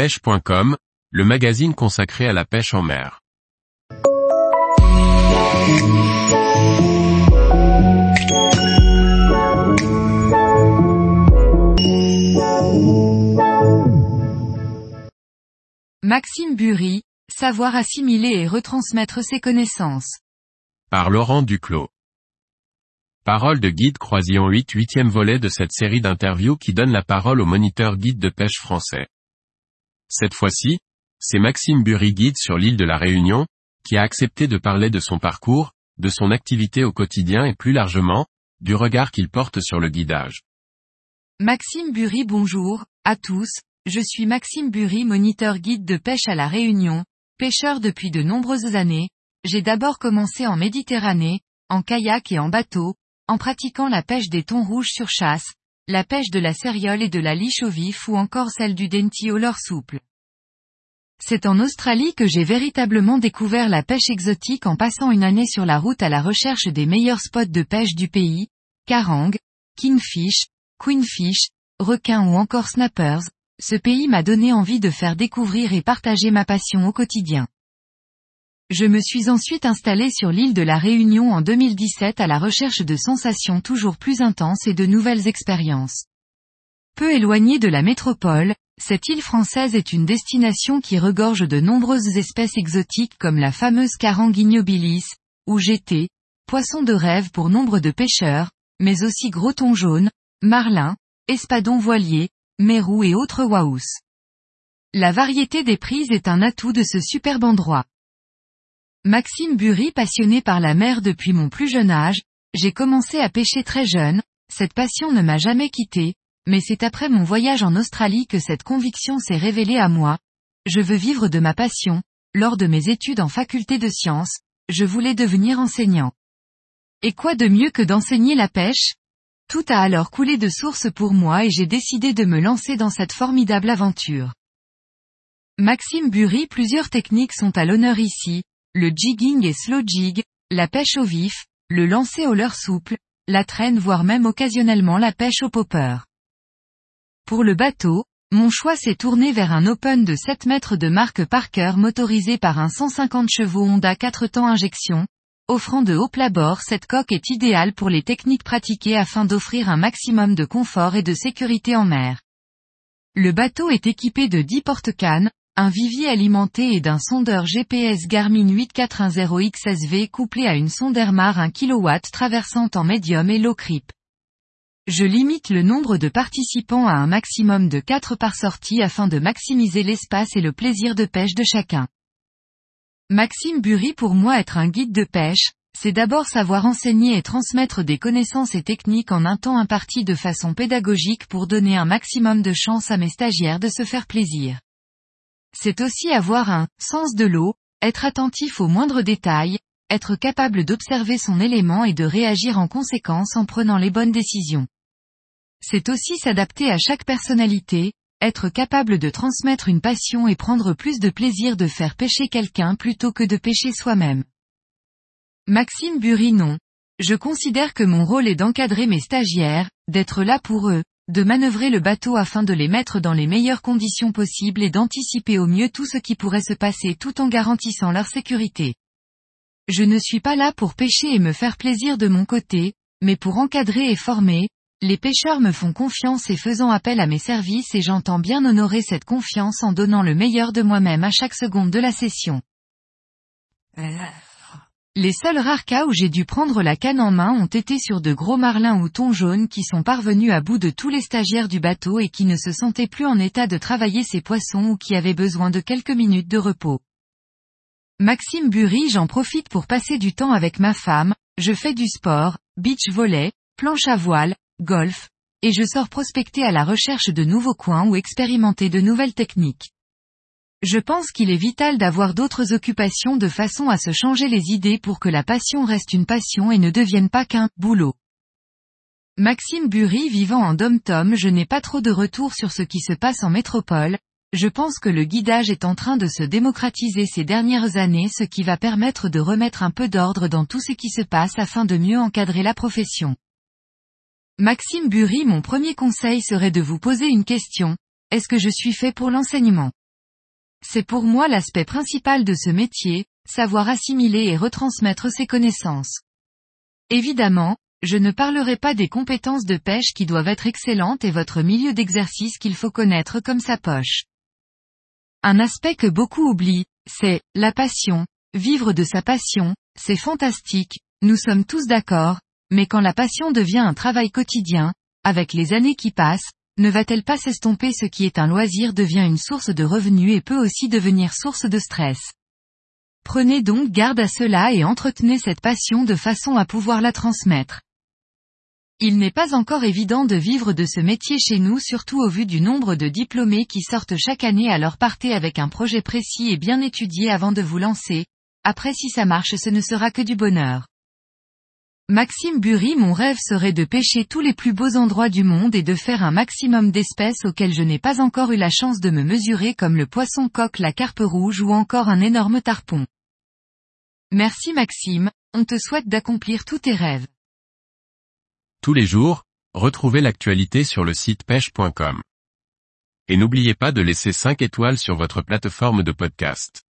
pêche.com, le magazine consacré à la pêche en mer. Maxime Bury, savoir assimiler et retransmettre ses connaissances. Par Laurent Duclos. Parole de guide Croisillon 8 huitième volet de cette série d'interviews qui donne la parole au moniteur guide de pêche français. Cette fois-ci, c'est Maxime Bury guide sur l'île de la Réunion, qui a accepté de parler de son parcours, de son activité au quotidien et plus largement, du regard qu'il porte sur le guidage. Maxime Bury bonjour, à tous, je suis Maxime Bury moniteur guide de pêche à la Réunion, pêcheur depuis de nombreuses années, j'ai d'abord commencé en Méditerranée, en kayak et en bateau, en pratiquant la pêche des thons rouges sur chasse, la pêche de la céréole et de la liche au vif ou encore celle du denti au leurre souple. C'est en Australie que j'ai véritablement découvert la pêche exotique en passant une année sur la route à la recherche des meilleurs spots de pêche du pays, carang, kingfish, queenfish, requins ou encore snappers, ce pays m'a donné envie de faire découvrir et partager ma passion au quotidien. Je me suis ensuite installé sur l'île de la Réunion en 2017 à la recherche de sensations toujours plus intenses et de nouvelles expériences. Peu éloignée de la métropole, cette île française est une destination qui regorge de nombreuses espèces exotiques comme la fameuse caranguignobilis, ou GT, poisson de rêve pour nombre de pêcheurs, mais aussi gros thon jaune, marlin, espadon voilier, mérou et autres waous. La variété des prises est un atout de ce superbe endroit. Maxime Bury passionné par la mer depuis mon plus jeune âge, j'ai commencé à pêcher très jeune, cette passion ne m'a jamais quitté, mais c'est après mon voyage en Australie que cette conviction s'est révélée à moi. Je veux vivre de ma passion, lors de mes études en faculté de sciences, je voulais devenir enseignant. Et quoi de mieux que d'enseigner la pêche? Tout a alors coulé de source pour moi et j'ai décidé de me lancer dans cette formidable aventure. Maxime Bury plusieurs techniques sont à l'honneur ici, le jigging et slow jig, la pêche au vif, le lancer au leurre souple, la traîne voire même occasionnellement la pêche au popper. Pour le bateau, mon choix s'est tourné vers un open de 7 mètres de marque Parker motorisé par un 150 chevaux Honda 4 temps injection, offrant de haut plat-bord cette coque est idéale pour les techniques pratiquées afin d'offrir un maximum de confort et de sécurité en mer. Le bateau est équipé de 10 porte-cannes, un vivier alimenté et d'un sondeur GPS Garmin 8410XSV couplé à une sonde Airmar 1 kW traversant en médium et low creep. Je limite le nombre de participants à un maximum de 4 par sortie afin de maximiser l'espace et le plaisir de pêche de chacun. Maxime Bury pour moi être un guide de pêche, c'est d'abord savoir enseigner et transmettre des connaissances et techniques en un temps imparti de façon pédagogique pour donner un maximum de chance à mes stagiaires de se faire plaisir. C'est aussi avoir un sens de l'eau, être attentif aux moindres détails, être capable d'observer son élément et de réagir en conséquence en prenant les bonnes décisions. C'est aussi s'adapter à chaque personnalité, être capable de transmettre une passion et prendre plus de plaisir de faire pêcher quelqu'un plutôt que de pêcher soi-même. Maxime Bury non. Je considère que mon rôle est d'encadrer mes stagiaires, d'être là pour eux, de manœuvrer le bateau afin de les mettre dans les meilleures conditions possibles et d'anticiper au mieux tout ce qui pourrait se passer tout en garantissant leur sécurité. Je ne suis pas là pour pêcher et me faire plaisir de mon côté, mais pour encadrer et former, les pêcheurs me font confiance et faisant appel à mes services et j'entends bien honorer cette confiance en donnant le meilleur de moi-même à chaque seconde de la session. Les seuls rares cas où j'ai dû prendre la canne en main ont été sur de gros marlins ou thons jaunes qui sont parvenus à bout de tous les stagiaires du bateau et qui ne se sentaient plus en état de travailler ces poissons ou qui avaient besoin de quelques minutes de repos. Maxime Bury j'en profite pour passer du temps avec ma femme, je fais du sport, beach volley, planche à voile, golf, et je sors prospecter à la recherche de nouveaux coins ou expérimenter de nouvelles techniques. Je pense qu'il est vital d'avoir d'autres occupations de façon à se changer les idées pour que la passion reste une passion et ne devienne pas qu'un boulot. Maxime Bury vivant en dom-tom je n'ai pas trop de retour sur ce qui se passe en métropole, je pense que le guidage est en train de se démocratiser ces dernières années ce qui va permettre de remettre un peu d'ordre dans tout ce qui se passe afin de mieux encadrer la profession. Maxime Bury mon premier conseil serait de vous poser une question, est-ce que je suis fait pour l'enseignement? C'est pour moi l'aspect principal de ce métier, savoir assimiler et retransmettre ses connaissances. Évidemment, je ne parlerai pas des compétences de pêche qui doivent être excellentes et votre milieu d'exercice qu'il faut connaître comme sa poche. Un aspect que beaucoup oublient, c'est la passion. Vivre de sa passion, c'est fantastique, nous sommes tous d'accord, mais quand la passion devient un travail quotidien, avec les années qui passent, ne va-t-elle pas s'estomper ce qui est un loisir devient une source de revenus et peut aussi devenir source de stress. Prenez donc garde à cela et entretenez cette passion de façon à pouvoir la transmettre. Il n'est pas encore évident de vivre de ce métier chez nous surtout au vu du nombre de diplômés qui sortent chaque année à leur partez avec un projet précis et bien étudié avant de vous lancer, après si ça marche ce ne sera que du bonheur. Maxime Bury mon rêve serait de pêcher tous les plus beaux endroits du monde et de faire un maximum d'espèces auxquelles je n'ai pas encore eu la chance de me mesurer comme le poisson coq la carpe rouge ou encore un énorme tarpon. Merci Maxime, on te souhaite d'accomplir tous tes rêves. Tous les jours, retrouvez l'actualité sur le site pêche.com. Et n'oubliez pas de laisser 5 étoiles sur votre plateforme de podcast.